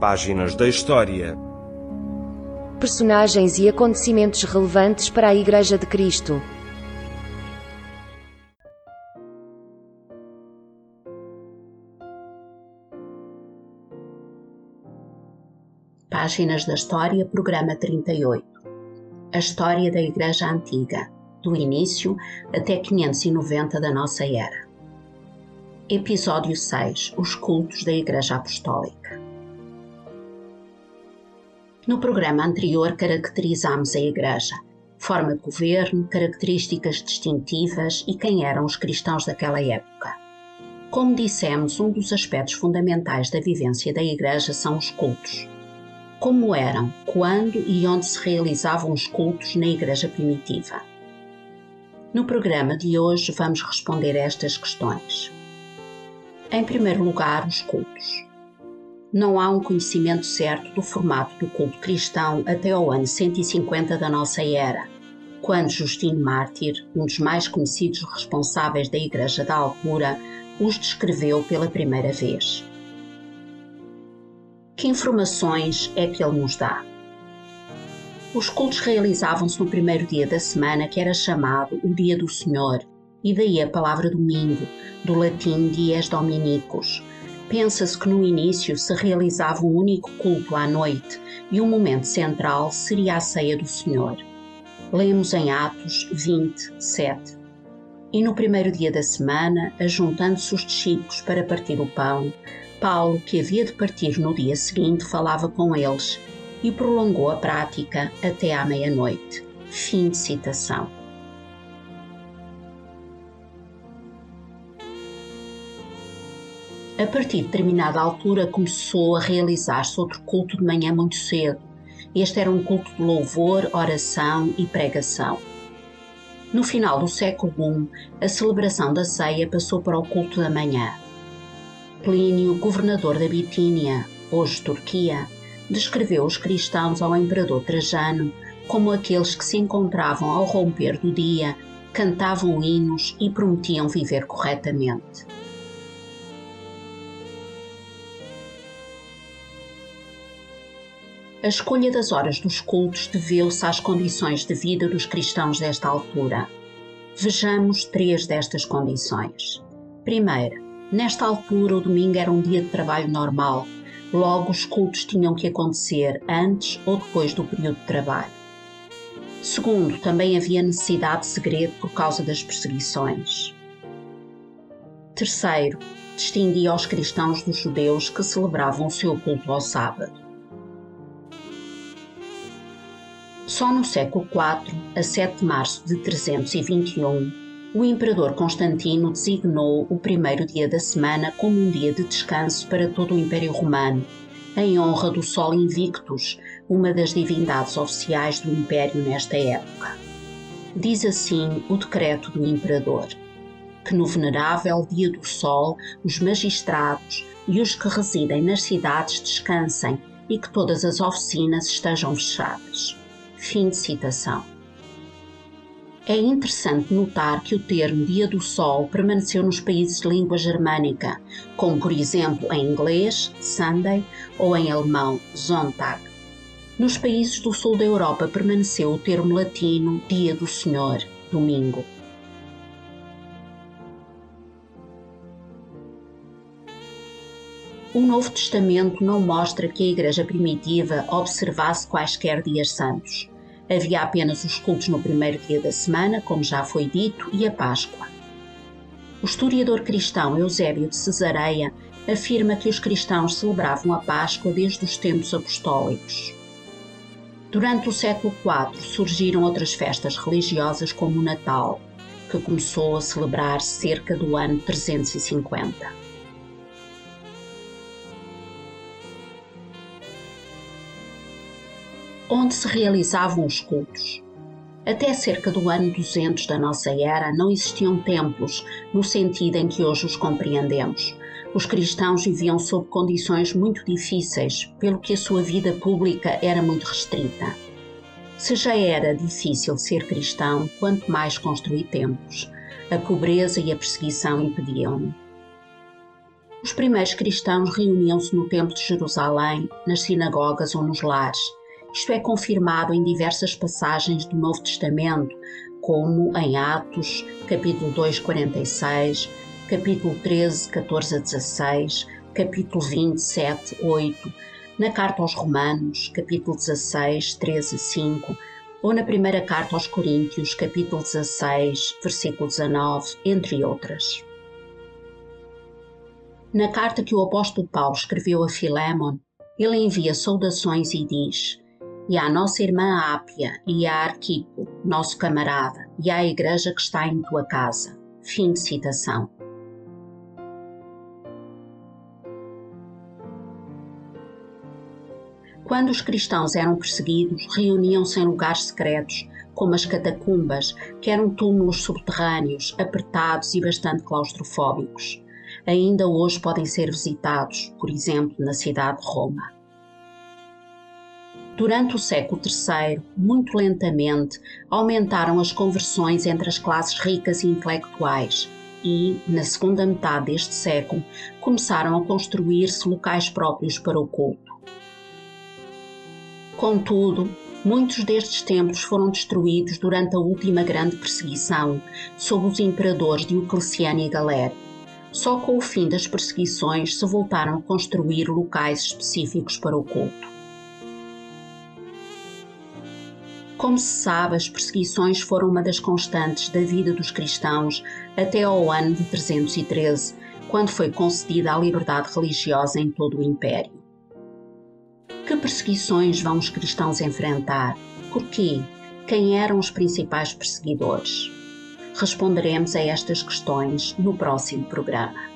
Páginas da História. Personagens e acontecimentos relevantes para a Igreja de Cristo. Páginas da História, Programa 38. A História da Igreja Antiga, do início até 590 da nossa era. Episódio 6 Os cultos da Igreja Apostólica. No programa anterior caracterizámos a Igreja, forma de governo, características distintivas e quem eram os cristãos daquela época. Como dissemos, um dos aspectos fundamentais da vivência da Igreja são os cultos. Como eram, quando e onde se realizavam os cultos na Igreja primitiva? No programa de hoje vamos responder a estas questões. Em primeiro lugar, os cultos. Não há um conhecimento certo do formato do culto cristão até ao ano 150 da nossa era, quando Justino Mártir, um dos mais conhecidos responsáveis da Igreja da altura, os descreveu pela primeira vez. Que informações é que ele nos dá? Os cultos realizavam-se no primeiro dia da semana, que era chamado o Dia do Senhor, e daí a palavra domingo, do latim dies dominicus. Pensa-se que no início se realizava um único culto à noite e o momento central seria a ceia do Senhor. Lemos em Atos 20, 7. E no primeiro dia da semana, ajuntando-se os discípulos para partir o pão, Paulo, que havia de partir no dia seguinte, falava com eles e prolongou a prática até à meia-noite. Fim de citação. A partir de determinada altura começou a realizar-se outro culto de manhã muito cedo. Este era um culto de louvor, oração e pregação. No final do século I, a celebração da ceia passou para o culto da manhã. Plínio, governador da Bitínia, hoje Turquia, descreveu os cristãos ao imperador Trajano como aqueles que se encontravam ao romper do dia, cantavam hinos e prometiam viver corretamente. A escolha das horas dos cultos deveu-se às condições de vida dos cristãos desta altura. Vejamos três destas condições. Primeira, nesta altura o domingo era um dia de trabalho normal, logo os cultos tinham que acontecer antes ou depois do período de trabalho. Segundo, também havia necessidade de segredo por causa das perseguições. Terceiro, distinguia os cristãos dos judeus que celebravam o seu culto ao sábado. Só no século IV, a 7 de março de 321, o imperador Constantino designou o primeiro dia da semana como um dia de descanso para todo o Império Romano, em honra do Sol Invictus, uma das divindades oficiais do Império nesta época. Diz assim o decreto do imperador: que no venerável dia do Sol os magistrados e os que residem nas cidades descansem e que todas as oficinas estejam fechadas. Fim de citação. É interessante notar que o termo Dia do Sol permaneceu nos países de língua germânica, como por exemplo em inglês, Sunday, ou em alemão, Sonntag. Nos países do sul da Europa permaneceu o termo latino Dia do Senhor, domingo. O Novo Testamento não mostra que a Igreja primitiva observasse quaisquer dias santos. Havia apenas os cultos no primeiro dia da semana, como já foi dito, e a Páscoa. O historiador cristão Eusébio de Cesareia afirma que os cristãos celebravam a Páscoa desde os tempos apostólicos. Durante o século IV surgiram outras festas religiosas como o Natal, que começou a celebrar cerca do ano 350. Onde se realizavam os cultos. Até cerca do ano 200 da nossa era não existiam templos no sentido em que hoje os compreendemos. Os cristãos viviam sob condições muito difíceis, pelo que a sua vida pública era muito restrita. Se já era difícil ser cristão, quanto mais construir templos. A pobreza e a perseguição impediam-no. Os primeiros cristãos reuniam-se no Templo de Jerusalém, nas sinagogas ou nos lares. Isto é confirmado em diversas passagens do Novo Testamento, como em Atos, capítulo 2, 46, capítulo 13, 14 a 16, capítulo 27, 8, na Carta aos Romanos, capítulo 16, 13 a 5, ou na primeira Carta aos Coríntios, capítulo 16, versículo 19, entre outras. Na carta que o apóstolo Paulo escreveu a Filémon, ele envia saudações e diz: E à nossa irmã Ápia, e a Arquipo, nosso camarada, e à igreja que está em tua casa. Fim de citação. Quando os cristãos eram perseguidos, reuniam-se em lugares secretos, como as catacumbas, que eram túmulos subterrâneos, apertados e bastante claustrofóbicos ainda hoje podem ser visitados, por exemplo, na cidade de Roma. Durante o século III, muito lentamente, aumentaram as conversões entre as classes ricas e intelectuais e, na segunda metade deste século, começaram a construir-se locais próprios para o culto. Contudo, muitos destes templos foram destruídos durante a última grande perseguição, sob os imperadores Diocleciano e Galério só com o fim das perseguições se voltaram a construir locais específicos para o culto. Como se sabe, as perseguições foram uma das constantes da vida dos cristãos até ao ano de 313, quando foi concedida a liberdade religiosa em todo o Império. Que perseguições vão os cristãos enfrentar? Porquê? Quem eram os principais perseguidores? Responderemos a estas questões no próximo programa.